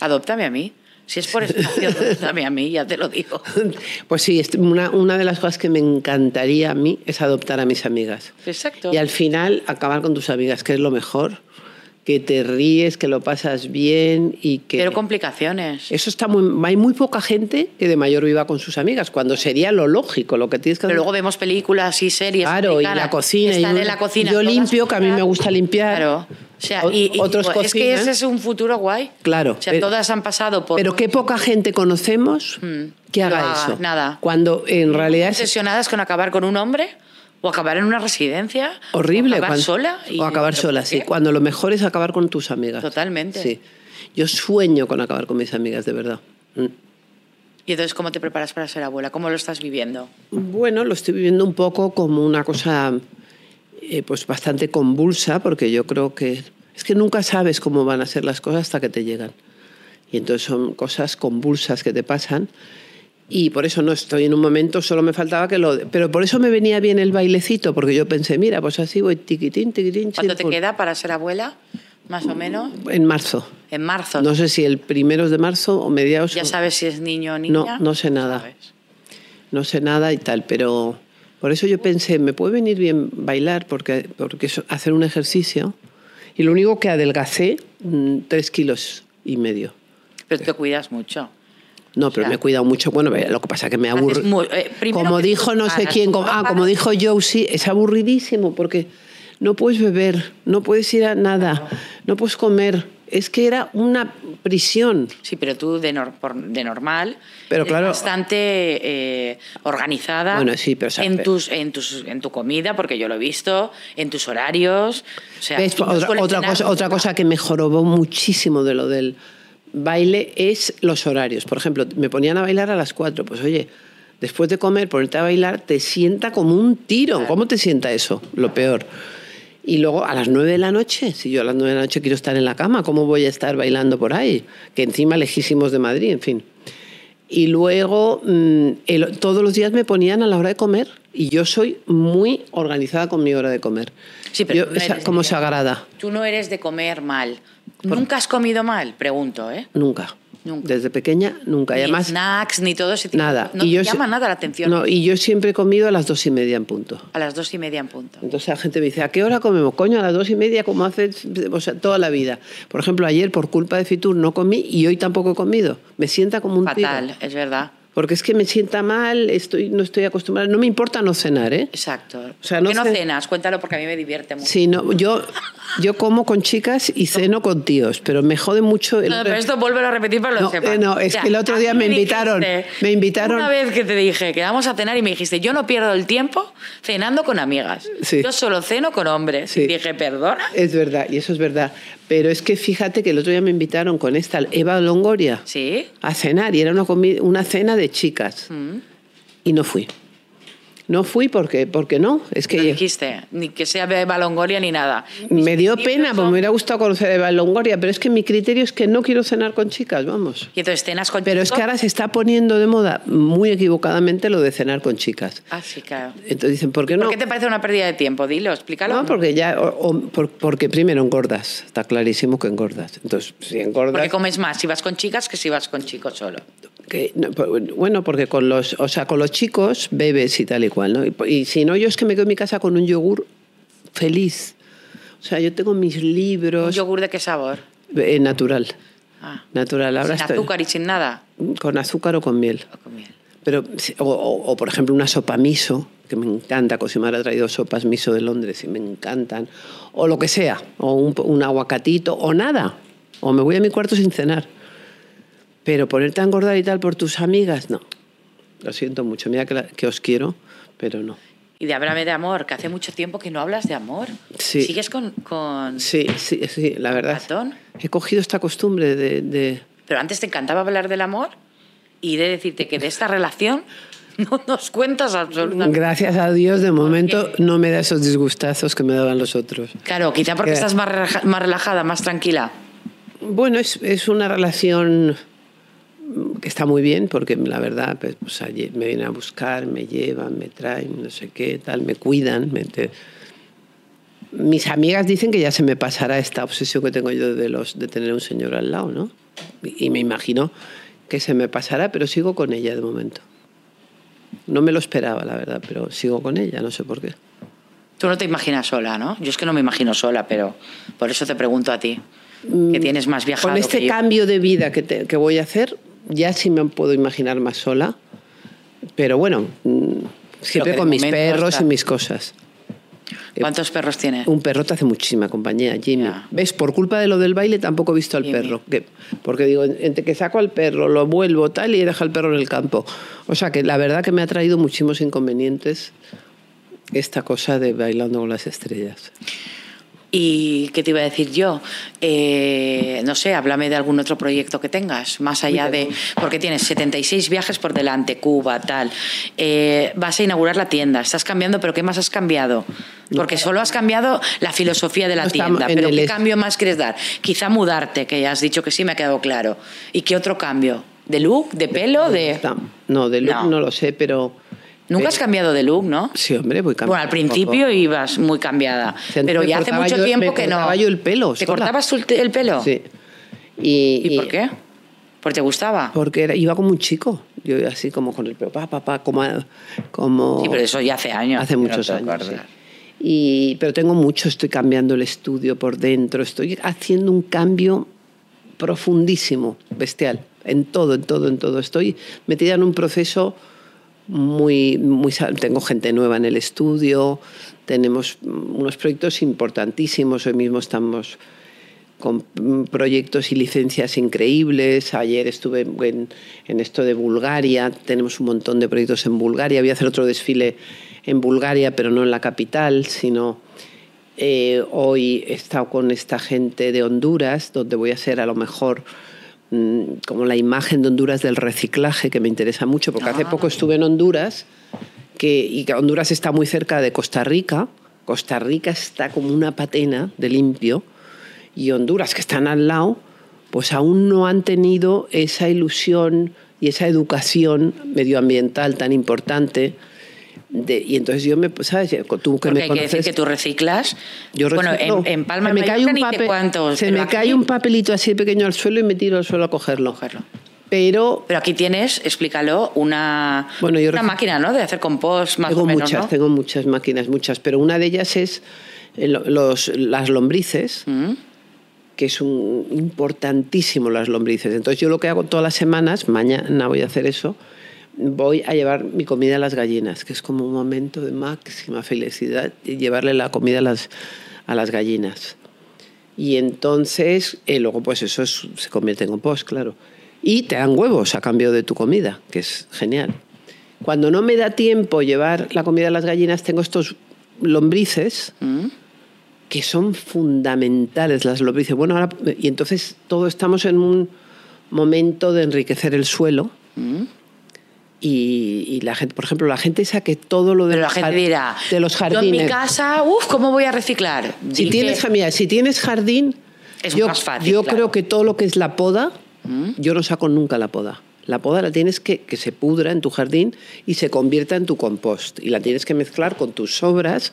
Adóptame a mí. Si es por espacio, adóptame a mí, ya te lo digo. Pues sí, una, una de las cosas que me encantaría a mí es adoptar a mis amigas. Exacto. Y al final acabar con tus amigas, que es lo mejor, que te ríes, que lo pasas bien y que... Pero complicaciones. Eso está muy... Hay muy poca gente que de mayor viva con sus amigas, cuando sería lo lógico, lo que tienes que Pero hacer. luego vemos películas y series. Claro, y la cocina. Están y en la cocina. Yo limpio, que a mí me gusta limpiar. Claro. O sea, y, y otros digo, es que ese es un futuro guay. Claro, O sea, pero- todas han pasado por. Pero qué poca gente conocemos Mm, que no haga haga eso. nada. Cuando en realidad es obsesionadas con acabar con un hombre o acabar en una residencia. horrible. O acabar cuando- sola. y- o acabar ¿pero sola, por sí. Cuando lo mejor es acabar con tus amigas. Totalmente. Sí. Yo sueño con acabar con mis amigas, de verdad. Mm. Y entonces, ¿cómo te preparas para ser abuela? ¿Cómo lo estás viviendo? Bueno, lo estoy viviendo un poco como una cosa eh, pues bastante convulsa, porque yo creo que es que nunca sabes cómo van a ser las cosas hasta que te llegan. Y entonces son cosas convulsas que te pasan. Y por eso no estoy en un momento, solo me faltaba que lo... Pero por eso me venía bien el bailecito, porque yo pensé, mira, pues así voy tiquitín, tiquitín. ¿Cuánto te queda para ser abuela? Más o menos. En marzo. En marzo. No sé si el primero de marzo o mediados. ¿Ya sabes si es niño o niña? No, no sé nada. sabes. no sé nada y tal, pero por eso yo pensé, me puede venir bien bailar porque, porque es hacer un ejercicio y lo único que adelgacé, mm, tres kilos y medio. Pero te cuidas mucho. No, pero me he cuidado mucho. Bueno, lo que pasa es que me muy- eh, como dijo no sé quién, como, ah, como dijo Josie, es aburridísimo porque no puedes beber, no puedes ir a nada, no puedes comer. Es que era una prisión. Sí, pero tú de, nor- de normal Pero claro- bastante eh, organizada Bueno, sí, pero, en, tus, en, tus, en tu comida, porque yo lo he visto, en tus horarios. O sea, ¿Ves? tú no Otra, cosa, otra cosa que me jorobó muchísimo de lo del baile es los horarios. Por ejemplo, me ponían a bailar a las 4. Pues oye, después de comer, ponerte a bailar, te sienta como un tiro. ¿Cómo te sienta eso? Lo peor. Y luego a las 9 de la noche, si yo a las 9 de la noche quiero estar en la cama, ¿cómo voy a estar bailando por ahí? Que encima lejísimos de Madrid, en fin. Y luego mm, el- todos los días me ponían a la hora de comer y yo soy muy organizada con mi hora de comer. Sí, pero Yo- no esa- como de- sagrada. Tú no eres de comer mal. ¿Nunca has comido mal? Pregunto, ¿eh? Nunca. Nunca. Desde pequeña, nunca. Y Ni además, snacks, ni todo ese tipo. nada. No y te yo llama nada la atención. No, y yo siempre he comido a las dos y media en punto. A las dos y media en punto. Entonces la gente me dice, ¿a qué hora comemos? Coño, a las dos y media, como o sea, toda la vida. Por ejemplo, ayer por culpa de Fitur no comí y hoy tampoco he comido. Me sienta como un tiro. Fatal, es verdad. Porque es que me sienta mal, estoy, no estoy acostumbrada. No me importa no cenar, ¿eh? Exacto. O sea, ¿Por no qué no cenas? Cuéntalo porque a mí me divierte mucho. Sí, no, yo, yo como con chicas y ceno con tíos, pero me jode mucho... el No, otro- pero esto vuelve a repetir para que lo No, eh, no, es que el otro día me invitaron, dijiste- me invitaron- Una vez que te dije que vamos a cenar y me dijiste, yo no pierdo el tiempo cenando con amigas. Sí. Yo solo ceno con hombres. Sí. Y dije, perdona. Es verdad, y eso es verdad. Pero es que fíjate que el otro día me invitaron con esta Eva Longoria Sí. a cenar y era una, comi- una cena de chicas. Mm. Y no fui. No fui porque, porque no. Es que dijiste, ni que sea Eva Longoria ni nada. me dio pena, porque me hubiera gustado conocer a Eva Longoria, pero es que mi criterio es que no quiero cenar con chicas, vamos. Y entonces cenas con Pero es que ahora se está poniendo de moda muy equivocadamente lo de cenar con chicas. Ah, sí, claro. Entonces dicen, ¿por qué no? ¿Por qué te parece una pérdida de tiempo? Dilo, explícalo. No, porque ya, o- o por- porque primero engordas, está clarísimo que engordas. Entonces, si engordas... Porque comes más si vas con chicas que si vas con chicos solo. Que- no, bueno, porque con los, o sea, con los chicos bebes y tal y cual, ¿no? Y, y si no, yo es que me quedo en mi casa con un yogur feliz. O sea, yo tengo mis ¿Un libros yogur de qué sabor? eh, natural, Ah, natural. Ahora sin estoy azúcar y sin nada. con azúcar o con miel. O con miel. Pero, o, o- o, por ejemplo, una sopa miso, que me encanta. Cosimar ha traído sopas miso de Londres y me encantan. O lo que sea. O un, un aguacatito, o nada. O me voy a mi cuarto sin cenar. Pero ponerte a engordar y tal por tus amigas, no. Lo siento mucho. Mira que, la- que os quiero, pero no. Y de háblame de amor, que hace mucho tiempo que no hablas de amor. Sí. ¿Sigues con, con Sí, sí, sí, la verdad. ratón? He cogido esta costumbre de... de- Pero antes te encantaba hablar del amor y de decirte que de esta relación no nos cuentas absolutamente. Gracias a Dios, de momento no me da esos disgustazos que me daban los otros. Claro, quizá porque Que- estás más, relaja- más relajada, más tranquila. Bueno, es, es una relación que está muy bien porque la verdad pues, pues, me vienen a buscar, me llevan, me traen, no sé qué, tal, me cuidan. me te- Mis amigas dicen que ya se me pasará esta obsesión que tengo yo de, los, de tener un señor al lado, ¿no? Y y me imagino que se me pasará, pero sigo con ella de momento. No me lo esperaba, la verdad, pero sigo con ella, no sé por qué. Tú no te imaginas sola, ¿no? Yo es que no me imagino sola, pero por eso te pregunto a ti, que tienes más viajado Con este que yo. cambio de vida que, te- que voy a hacer, ya sí me puedo imaginar más sola. Pero bueno, mm, siempre con mis perros está- y mis cosas. ¿Cuántos perros tienes? Un perro te hace muchísima compañía, Jimmy. Ya. ¿Ves? Por culpa de lo del baile tampoco he visto al Jimmy. perro. Que- porque digo, entre que saco al perro, lo vuelvo tal y deja al perro en el campo. O sea que la verdad que me ha traído muchísimos inconvenientes esta cosa de bailando con las estrellas. ¿Y qué te iba a decir yo? Eh, no sé, háblame de algún otro proyecto que tengas, más allá de... Porque tienes 76 viajes por delante, Cuba, tal. Eh, vas a inaugurar la tienda, estás cambiando, pero ¿qué más has cambiado? Porque solo has cambiado la filosofía de la No tienda, en pero ¿qué cambio más quieres dar? Quizá mudarte, que ya has dicho que sí, me ha quedado claro. ¿Y qué otro cambio? ¿De look? ¿De pelo? De... No, de look No. no. lo sé, pero... Nunca eh, has cambiado de look, ¿no? Sí, hombre, voy cambiando. Bueno, al principio ibas muy cambiada, pero ya hace mucho yo- tiempo que no. cortaba yo el pelo ¿Te sola. cortabas el, pelo? Sí. Y, ¿Y, por qué? ¿Porque te gustaba? Porque era- iba como un chico. Yo iba así como con el pelo, pa, pa, pa, como... como Sí, pero eso ya hace años. Hace muchos años, sí. Y, pero tengo mucho, estoy cambiando el estudio por dentro, estoy haciendo un cambio profundísimo, bestial, en todo, en todo, en todo. Estoy metida en un proceso muy, muy... Tengo gente nueva en el estudio, tenemos unos proyectos importantísimos, hoy mismo estamos con mm, proyectos y licencias increíbles. Ayer estuve en, en esto de Bulgaria, tenemos un montón de proyectos en Bulgaria. Voy a hacer otro desfile en Bulgaria, pero no en la capital, sino eh, hoy he estado con esta gente de Honduras, donde voy a ser a lo mejor como la imagen de Honduras del reciclaje, que me interesa mucho, porque hace Ah. poco estuve en Honduras, que, y que Honduras está muy cerca de Costa Rica. Costa Rica está como una patena de limpio y Honduras, que están al lado, pues aún no han tenido esa ilusión y esa educación medioambiental tan importante de- y entonces yo me, ¿sabes? Tú que Porque me hay que decir conoces. que tú reciclas. Yo bueno, reciclo. en, en Palma se me cae un papel, cuántos, se me aquí- cae un papelito así pequeño al suelo y me tiro al suelo a cogerlo. Cogerlo. Pero Pero aquí tienes, explícalo, una, Bueno, yo una máquina, ¿no? De hacer compost, más tengo o menos, muchas, ¿no? tengo muchas máquinas, muchas, pero una de ellas es eh, lo- los, las lombrices, Mm. que es un, importantísimo las lombrices. Entonces yo lo que hago todas las semanas, mañana voy a hacer eso, voy a llevar mi comida a las gallinas, que es como un momento de máxima felicidad, y llevarle la comida a las, a las gallinas. Y entonces, eh, luego pues eso es- se convierte en compost, claro. Y te dan huevos a cambio de tu comida, que es genial. Cuando no me da tiempo llevar la comida a las gallinas, tengo estos lombrices Mm. que son fundamentales las lombrices. Bueno, ahora, y entonces todos estamos en un momento de enriquecer el suelo. Mm. Y, y la gente, por ejemplo, la gente esa que todo lo de, Pero la los gente dirá, de los yo en jardines. mi casa, uff, ¿cómo voy a reciclar? Si tienes, mira, si tienes jardín, Es yo, más fácil, yo claro. creo que todo lo que es la poda, ¿Mm? yo no saco nunca la poda. La poda la tienes que que se pudra en tu jardín y se convierta en tu compost. Y la tienes que mezclar con tus sobras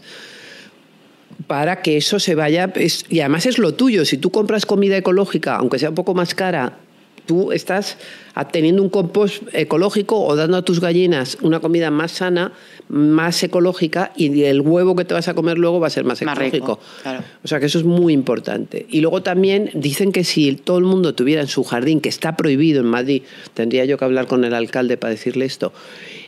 para que eso se vaya. es- y además es lo tuyo. Si tú compras comida ecológica, aunque sea un poco más cara, tú estás teniendo un compost ecológico o dando a tus gallinas una comida más sana, más ecológica y el huevo que te vas a comer luego va a ser más Más rico, ecológico. claro. O sea que eso es muy importante. Y luego también dicen que si todo el mundo tuviera en su jardín, que está prohibido en Madrid, tendría yo que hablar con el alcalde para decirle esto,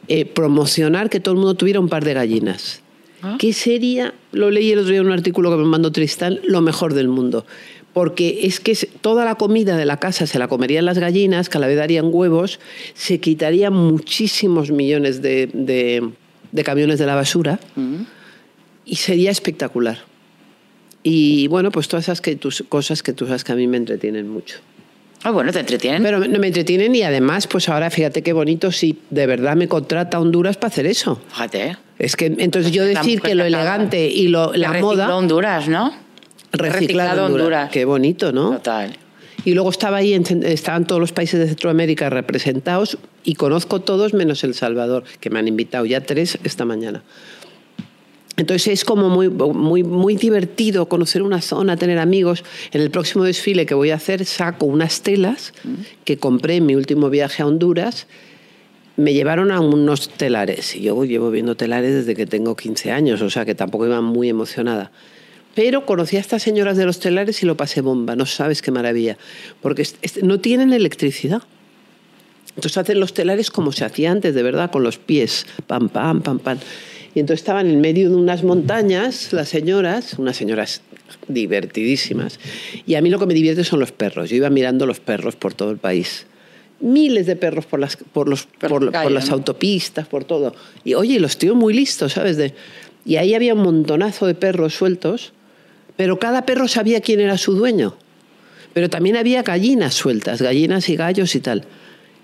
eh, promocionar que todo el mundo tuviera un par de gallinas. Ah. ¿Qué sería, lo leí el otro día en un artículo que me mandó Tristán, lo mejor del mundo? Porque es que toda la comida de la casa se la comerían las gallinas, que a la vez darían huevos, se quitarían muchísimos millones de, de- de camiones de la basura Mm. y sería espectacular. Y bueno, pues todas esas que tus, cosas que tú sabes que a mí me entretienen mucho. Ah, bueno, te entretienen. Pero no me entretienen y además, pues ahora fíjate qué bonito si de verdad me contrata Honduras para hacer eso. Fíjate. Es que entonces yo La decir que lo elegante y lo, la recicló moda Honduras, ¿no? Reciclado Honduras. Qué bonito, ¿no? Total. Y luego estaba ahí, estaban todos los países de Centroamérica representados y conozco todos menos El Salvador, que me han invitado ya tres esta mañana. Entonces es como muy, muy, muy divertido conocer una zona, tener amigos. En el próximo desfile que voy a hacer saco unas telas que compré en mi último viaje a Honduras. Me llevaron a unos telares y yo llevo viendo telares desde que tengo 15 años, o sea que tampoco iba muy emocionada. Pero conocí a estas señoras de los telares y lo pasé bomba, no sabes qué maravilla, porque no tienen electricidad. Entonces hacen los telares como se hacía antes, de verdad, con los pies, pam, pam, pam, pam. Y entonces estaban en medio de unas montañas, las señoras, unas señoras divertidísimas. Y a mí lo que me divierte son los perros. Yo iba mirando los perros por todo el país. Miles de perros por las, por los, Por por, la por calle, las ¿no? autopistas, por todo. Y oye, los tíos muy listos, ¿sabes? De, y ahí había un montonazo de perros sueltos, pero cada perro sabía quién era su dueño. Pero también había gallinas sueltas, gallinas y gallos y tal.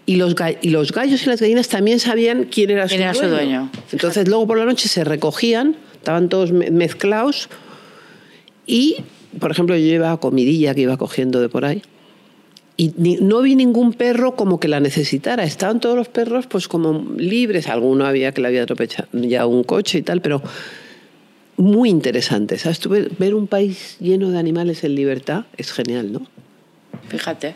Y los, ga- y los gallos y las gallinas también sabían quién era, ¿Quién su, era su dueño. Entonces luego por la noche se recogían, estaban todos me- mezclados y, por ejemplo, yo llevaba comidilla que iba cogiendo de por ahí y ni- no vi ningún perro como que la necesitara. Estaban todos los perros pues como libres. Alguno había que le había atropellado ya un coche y tal, pero muy interesante. ¿sabes? Tú ver, ver un país lleno de animales en libertad es genial, ¿no? Fíjate.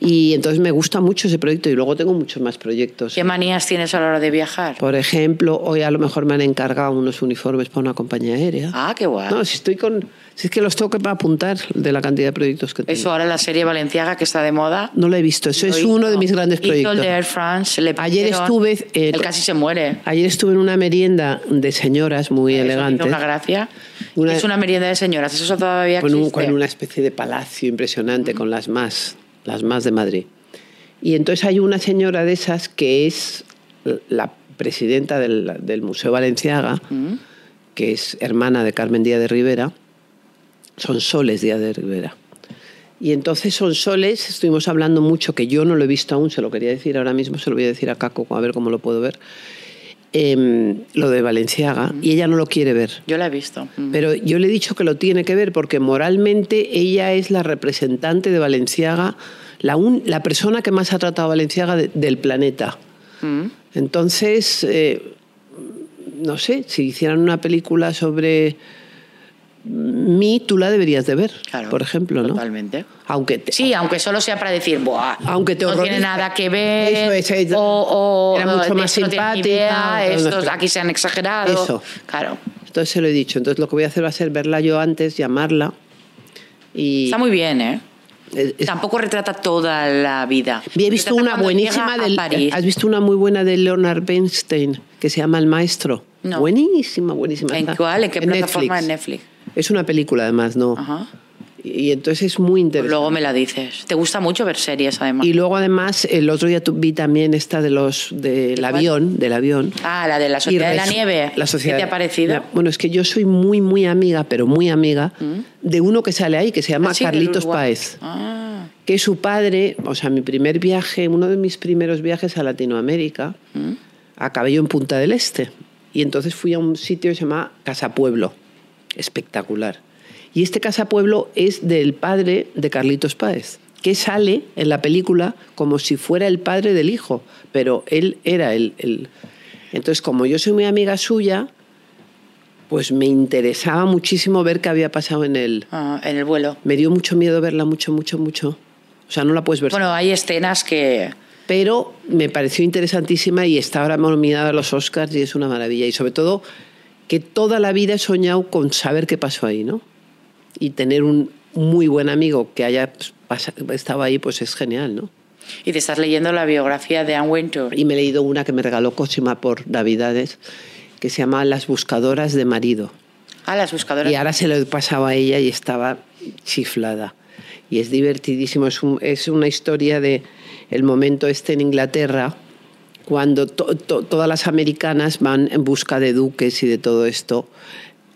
Y entonces me gusta mucho ese proyecto y luego tengo muchos más proyectos. ¿Qué manías tienes a la hora de viajar? Por ejemplo, hoy a lo mejor me han encargado unos uniformes para una compañía aérea. Ah, qué guay. No, si estoy con. Si es que los tengo que apuntar de la cantidad de proyectos que tengo. Eso ahora la serie Valenciaga que está de moda. No lo he visto. Eso es hizo- uno de mis grandes proyectos. el de Air France. le Ayer estuve, eh, él casi se muere. Ayer estuve en una merienda de señoras muy Eso me hizo elegante. Una gracia. Una- es una merienda de señoras. Eso todavía con, un- existe. con una especie de palacio impresionante, con las más, las más de Madrid. Y entonces hay una señora de esas que es la presidenta del, del Museo Valenciaga, Mm. que es hermana de Carmen Díaz de Rivera, son Soles Díaz de Rivera. Y entonces son Soles, estuvimos hablando mucho, que yo no lo he visto aún, se lo quería decir ahora mismo, se lo voy a decir a Caco, a ver cómo lo puedo ver, em, lo de Valenciaga, y ella no lo quiere ver. Yo la he visto. Mm. Pero yo le he dicho que lo tiene que ver porque moralmente ella es la representante de Valenciaga, la, un- la persona que más ha tratado a Valenciaga de- del planeta. Mm. Entonces, eh, no sé, si hicieran una película sobre mí, tú la deberías de ver, Claro, por ejemplo, ¿no? Totalmente. Aunque te- Sí, aunque solo sea para decir, Buah, Aunque te no tiene nada que ver, Eso es, ella o, o era mucho más simpática, no estos aquí se han exagerado. Eso. Claro. Entonces se lo he dicho. Entonces lo que voy a hacer va a ser verla yo antes, llamarla y Está muy bien, ¿eh? es- es- Tampoco retrata toda la vida. He visto Retrata una buenísima del. ¿Has visto una muy buena de Leonard Bernstein que se llama El Maestro? No. Buenísima, buenísima. ¿En cuál? ¿En qué plataforma? En Netflix. Es una película además, ¿no? Ajá. Y entonces es muy interesante. Luego me la dices. ¿Te gusta mucho ver series, además? Y luego además el otro día vi también esta de los del avión, del avión. Ah, la de la Sociedad de la Nieve. La sociedad. ¿Qué te ha parecido? La- bueno, es que yo soy muy, muy amiga, pero muy amiga, de uno que sale ahí, que se llama Ah, sí, Carlitos. Páez. Ah, Que su padre, o sea, mi primer viaje, uno de mis primeros viajes a Latinoamérica, ¿Mm? acabé yo en Punta del Este. Y entonces fui a un sitio que se llama Casa Pueblo. Espectacular. Y este Casa Pueblo es del padre de Carlitos Páez, que sale en la película como si fuera el padre del hijo, pero él era el... el- Entonces, como yo soy muy amiga suya, pues me interesaba muchísimo ver qué había pasado en él. ah, en el vuelo. Me dio mucho miedo verla, mucho, mucho, mucho. O sea, no la puedes ver. Bueno, hay escenas que... Pero me pareció interesantísima y está ahora nominada a los Oscars y es una maravilla. Y sobre todo que toda la vida he soñado con saber qué pasó ahí, ¿no? Y tener un muy buen amigo que haya pues, pasa- estado ahí, pues es genial, ¿no? Y te estás leyendo la biografía de Anne Wintour. Y me he leído una que me regaló Cosima por Navidades, que se llama Las buscadoras de marido. Ah, las buscadoras. Y ahora se lo he pasado a ella y estaba chiflada. Y es divertidísimo. Es, un- es una historia de el momento este en Inglaterra, cuando to- to- todas las americanas van en busca de duques y de todo esto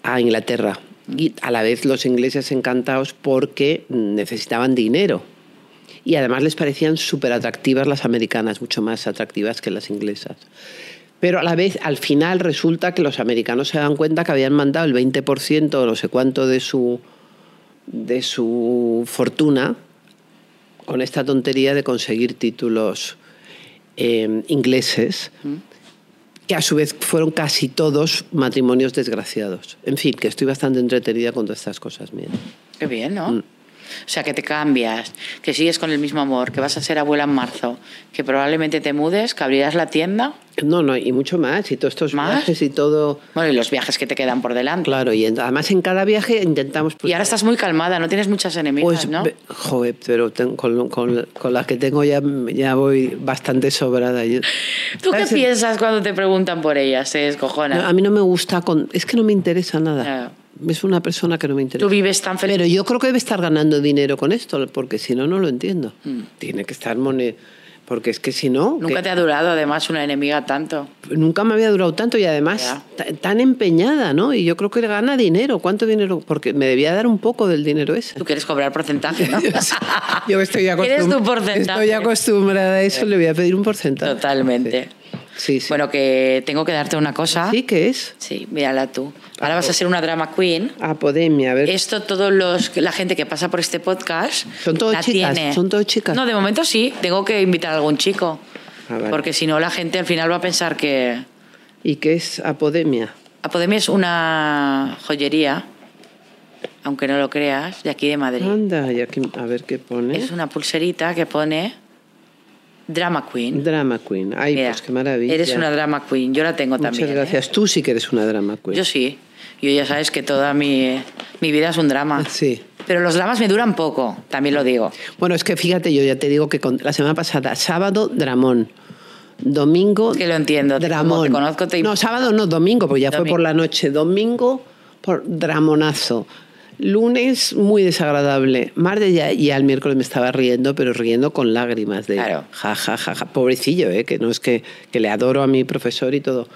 a Inglaterra. Y a la vez los ingleses encantados porque necesitaban dinero. Y además les parecían súper atractivas las americanas, mucho más atractivas que las inglesas. Pero a la vez, al final, resulta que los americanos se dan cuenta que habían mandado el 20% o no sé cuánto de su, de su fortuna con esta tontería de conseguir títulos eh, ingleses, que a su vez fueron casi todos matrimonios desgraciados. En fin, que estoy bastante entretenida con todas estas cosas. Mira. Qué bien, ¿no? Mm. O sea, que te cambias, que sigues con el mismo amor, que vas a ser abuela en marzo, que probablemente te mudes, que abrirás la tienda. No, no, y mucho más, y todos estos ¿Más? viajes y todo. Bueno, y los viajes que te quedan por delante. Claro, y además en cada viaje intentamos. pues, Y ahora estás muy calmada, no tienes muchas enemigas, Pues, ¿no? joder, pero con, con- con las que tengo ya, ya voy bastante sobrada. Yo- ¿Tú qué piensas cuando te preguntan por ellas? Se descojona. No, a mí no me gusta, con, es que no me interesa nada. Ya. Es una persona que no me interesa. Tú vives tan feliz. Pero yo creo que debe estar ganando dinero con esto, porque si no, no lo entiendo. Mm. Tiene que estar moneda. Porque es que si no. Nunca que- te ha durado, además, una enemiga tanto. Nunca me había durado tanto y además tan empeñada, ¿no? Y yo creo que gana dinero. ¿Cuánto dinero? Porque me debía dar un poco del dinero ese. Tú quieres cobrar porcentaje, ¿no? Yo estoy, acostum- ¿Quieres tu porcentaje? estoy acostumbrada a eso, le voy a pedir un porcentaje. Totalmente. Sí, sí. Bueno, que tengo que darte una cosa. ¿Sí qué es? Sí, mírala tú. Ahora vas a ser una drama queen. Apodemia, a ver. Esto todos los la gente que pasa por este podcast Son todas la chicas, tiene. son todas chicas. No, de momento sí. Tengo que invitar a algún chico. Ah, vale. Porque si no la gente al final va a pensar que ¿Y qué es apodemia? Apodemia es una joyería, aunque no lo creas, de aquí de Madrid. Anda, y aquí, a ver qué pone. Es una pulserita que pone Drama Queen. Drama Queen. Ay, Mira, pues qué maravilla. Eres una drama queen. Yo la tengo Muchas también. ¿eh? gracias. Tú sí que eres una drama queen. Yo sí. Yo ya sabes que toda mi, mi vida es un drama. Sí. Pero los dramas me duran poco, también lo digo. Bueno, es que fíjate, yo ya te digo que con- la semana pasada, sábado, Dramón. Domingo. Es que lo entiendo, Dramón. te conozco, te- No, sábado no, domingo, porque ya fue Domingo. por la noche. Domingo, por Dramonazo. Lunes, muy desagradable. Martes ya, ya el miércoles me estaba riendo, pero riendo con lágrimas de Claro. ja, ja, ja, ja. Pobrecillo, ¿eh? que no es que, que le adoro a mi profesor y todo.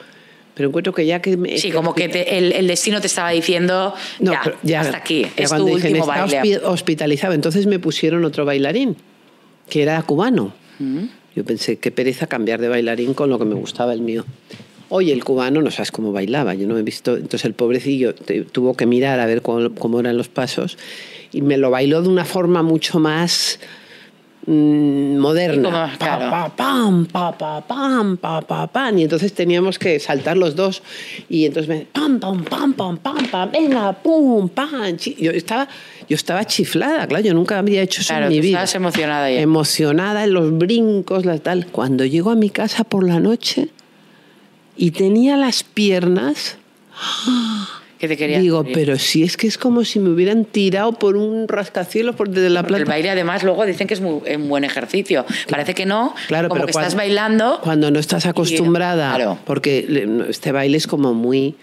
Pero encuentro que ya que me. Sí, como que te- el, el destino te estaba diciendo, No, ya, ya, hasta aquí, ya es tu último "Está baile. hospi- hospitalizado. Entonces me pusieron otro bailarín, que era cubano. Mm. Yo pensé, qué pereza cambiar de bailarín con lo que me gustaba el mío. Oye, el cubano no sabes cómo bailaba, yo no he visto. Entonces el pobrecillo te- tuvo que mirar a ver cómo, cómo eran los pasos y me lo bailó de una forma mucho más mm, moderna. Pa, claro. pa, pam, pa, pa, pam, pa, pa, pam. Y entonces teníamos que saltar los dos. Y entonces me pam, pam, pam, pam, pam, pam, venga, pum, pam. Yo estaba, yo estaba chiflada, claro, yo nunca había hecho eso Claro, en mi tú vida. estabas emocionada ya. Emocionada en los brincos, la tal. Cuando llego a mi casa por la noche y tenía las piernas. Que te quería Digo, morir. pero si es que es como si me hubieran tirado por un rascacielos por desde la Porque el planta. baile además luego dicen que es muy, un buen ejercicio. Parece que no, Claro, como pero que cuando- estás bailando. Cuando no estás acostumbrada, Claro. porque este baile es como muy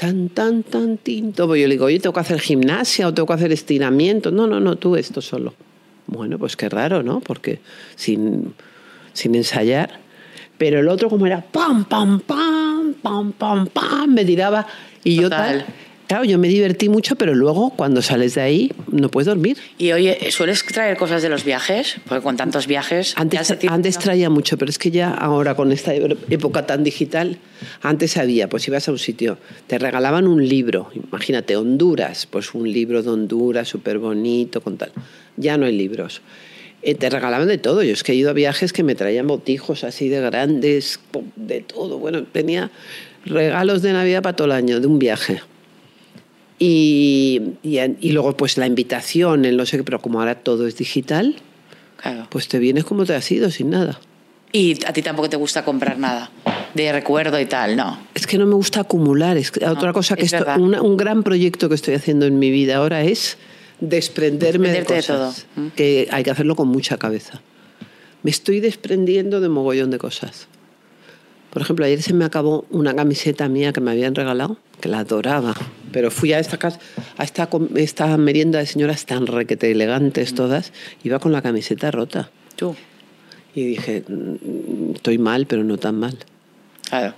tan, tan, tan tinto. Pues yo le digo, oye, tengo que hacer gimnasia o tengo que hacer estiramiento. No, no, no, tú esto solo. Bueno, pues qué raro, ¿no? Porque sin, sin ensayar. Pero el otro, como era pam, pam, pam, pam, pam, pam, me tiraba. Y yo Total. tal. Claro, yo me divertí mucho, pero luego cuando sales de ahí no puedes dormir. Y oye, ¿sueles traer cosas de los viajes? Porque con tantos viajes. Antes, antes ¿no? traía mucho, pero es que ya ahora con esta época tan digital, antes había, pues ibas a un sitio, te regalaban un libro, imagínate, Honduras, pues un libro de Honduras súper bonito, con tal. Ya no hay libros. Eh, te regalaban de todo. Yo es que he ido a viajes que me traían botijos así de grandes, de todo. Bueno, tenía regalos de Navidad para todo el año, de un viaje. Y, y, y luego pues la invitación, el no sé qué, pero como ahora todo es digital, Claro. pues te vienes como te has ido, sin nada. Y a ti tampoco te gusta comprar nada de recuerdo y tal, ¿no? Es que no me gusta acumular. Es que otra cosa que es esto- una- un gran proyecto que estoy haciendo en mi vida ahora es desprenderme de Desprenderte de cosas. todo. Que hay que hacerlo con mucha cabeza. Me estoy desprendiendo de mogollón de cosas. Por ejemplo, ayer se me acabó una camiseta mía que me habían regalado, que la adoraba. Pero fui a esta casa, a esta, esta merienda de señoras tan requete elegantes Mm. todas, iba con la camiseta rota. Tú. Y dije, "Mm, estoy mal, pero no tan mal. Claro.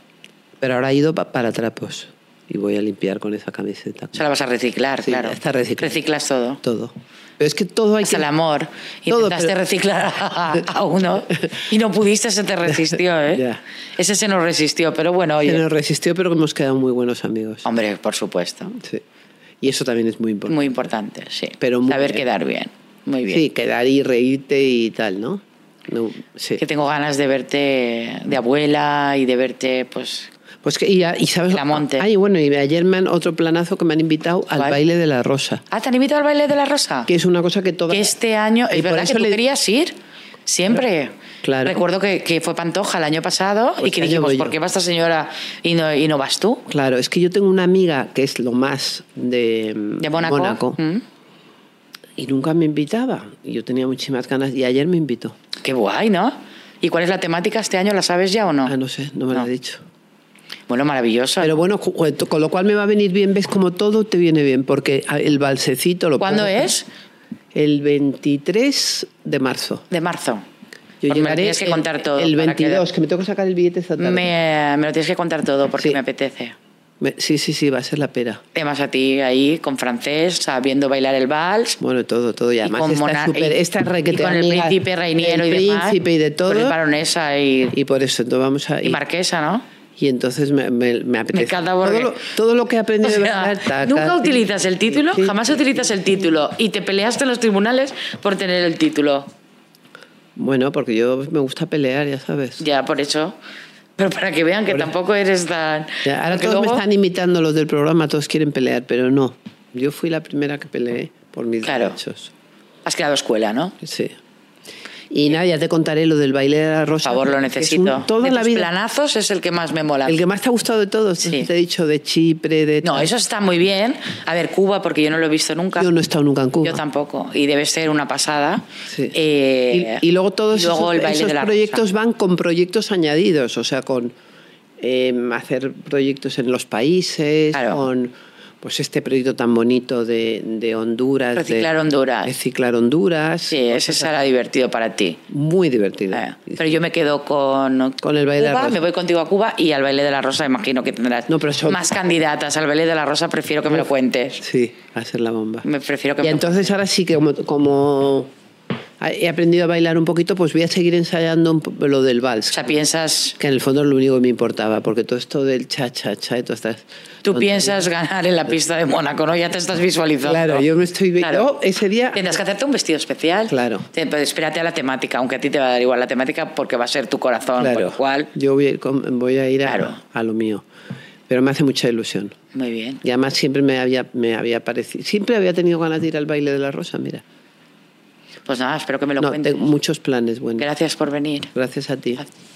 Pero ahora he ido pa- para trapos y voy a limpiar con esa camiseta. O sea, la vas a reciclar, Sí, claro. está reciclado. Reciclas todo. Todo. Pero es que todo hay Hasta que... el amor. Todo, Intentaste pero- reciclar a, a uno y no pudiste, se te resistió, ¿eh? Ya. Ese se nos resistió, pero bueno, Se oye. nos resistió, pero hemos quedado muy buenos amigos. Hombre, por supuesto. Sí. Y eso también es muy importante. Muy importante, sí. Pero muy Saber bien. quedar bien. Muy bien. Sí, quedar y reírte y tal, ¿no? No, sí. Que tengo ganas de verte de abuela y de verte, pues. Pues que, y, y sabes... La monte. Ay, bueno, y ayer me han, otro planazo que me han invitado al ¿Cuál? baile de la rosa. Ah, ¿te han invitado al baile de la rosa? Que es una cosa que. Que este año. Y Es por verdad que eso tú le- querías ir. Siempre. Claro. Recuerdo que, que fue Pantoja el año pasado Pues y que dijimos. ¿por qué va esta señora y no, y no vas tú? Claro, es que yo tengo una amiga que es lo más de, De Mónaco. Mm. y nunca me invitaba. Y yo tenía muchísimas ganas y ayer me invitó. Qué guay, ¿no? ¿Y cuál es la temática este año? ¿La sabes ya o no? Ah, no sé, no me lo ha dicho. Bueno, maravilloso. Pero bueno, con lo cual me va a venir bien, ves como todo te viene bien, porque el balsecito lo ¿Cuándo puedo- es? El 23 de marzo. De marzo. Yo Pues me lo llegaré tienes que contar todo. El para que- 22, que, me tengo que sacar el billete esta tarde. Me, me lo tienes que contar todo porque Sí. me apetece. Me- sí, sí, sí, va a ser la pera. Además a ti ahí con francés, sabiendo bailar el vals. Bueno, todo, todo. Y además con esta, Mona- super, y- esta requete y con el príncipe Reiniero y demás. príncipe y de todo. Con el baronesa y, Y por eso, entonces vamos a y marquesa, ¿no? Y entonces me, me, me apetece. porque- todo, lo, todo lo que he O aprendido de sea, bailar, taca, nunca tic, utilizas el título, sí. jamás utilizas el título y te peleaste en los tribunales por tener el título. Bueno, porque yo me gusta pelear, ya sabes. Ya, por eso. Pero para que vean que tampoco eres tan... Ya, ahora todos me luego- están imitando los del programa, todos quieren pelear, pero no. Yo fui la primera que peleé por mis Claro. derechos. Has creado escuela, ¿no? Sí. Y nada, ya te contaré lo del baile de la Por rosa. favor, lo un- necesito. toda de la tus vida. planazos es el que más me mola. El que más te ha gustado de todos, Sí. te he dicho de Chipre, de No, tal. eso está muy bien. A ver, Cuba, porque yo no lo he visto nunca. Yo no he estado nunca en Cuba. Yo tampoco. Y debe ser una pasada. Sí. Eh, y, y luego todos y luego esos, el baile esos de la proyectos rosa. van con proyectos añadidos, o sea, con eh, hacer proyectos en los países, Claro. con pues este proyecto tan bonito de, de Honduras. de- Reciclar Honduras. Reciclar Honduras. Sí, ese será divertido para ti. Muy divertido. Eh, Pero yo me quedo con, Con el baile de la rosa. me voy contigo a Cuba y al baile de la rosa imagino que tendrás No, pero eso- más candidatas. Al baile de la rosa prefiero que me lo cuentes. Sí, a ser la bomba. Me prefiero que Y me lo entonces ahora sí que como, como he aprendido a bailar un poquito, pues voy a seguir ensayando lo del vals. O sea, piensas, que en el fondo es lo único que me importaba, porque todo esto del cha, cha, cha y todas estas... tú tonterías. piensas ganar en la pista de Mónaco, ¿no? Ya te estás visualizando. Claro, yo me estoy Claro. oh, ese día- Tendrás que hacerte un vestido especial. Claro. Pero espérate a la temática, aunque a ti te va a dar igual la temática porque va a ser tu corazón, por Claro, lo cual. yo voy a ir, con- voy a, ir a, Claro. a lo mío. Pero me hace mucha ilusión. Muy bien. Y además siempre me había, me había parecido, siempre había tenido ganas de ir al baile de la rosa, mira. Pues nada, espero que me lo No, cuentes. tengo muchos planes buenos. Gracias por venir. Gracias a ti. Gracias.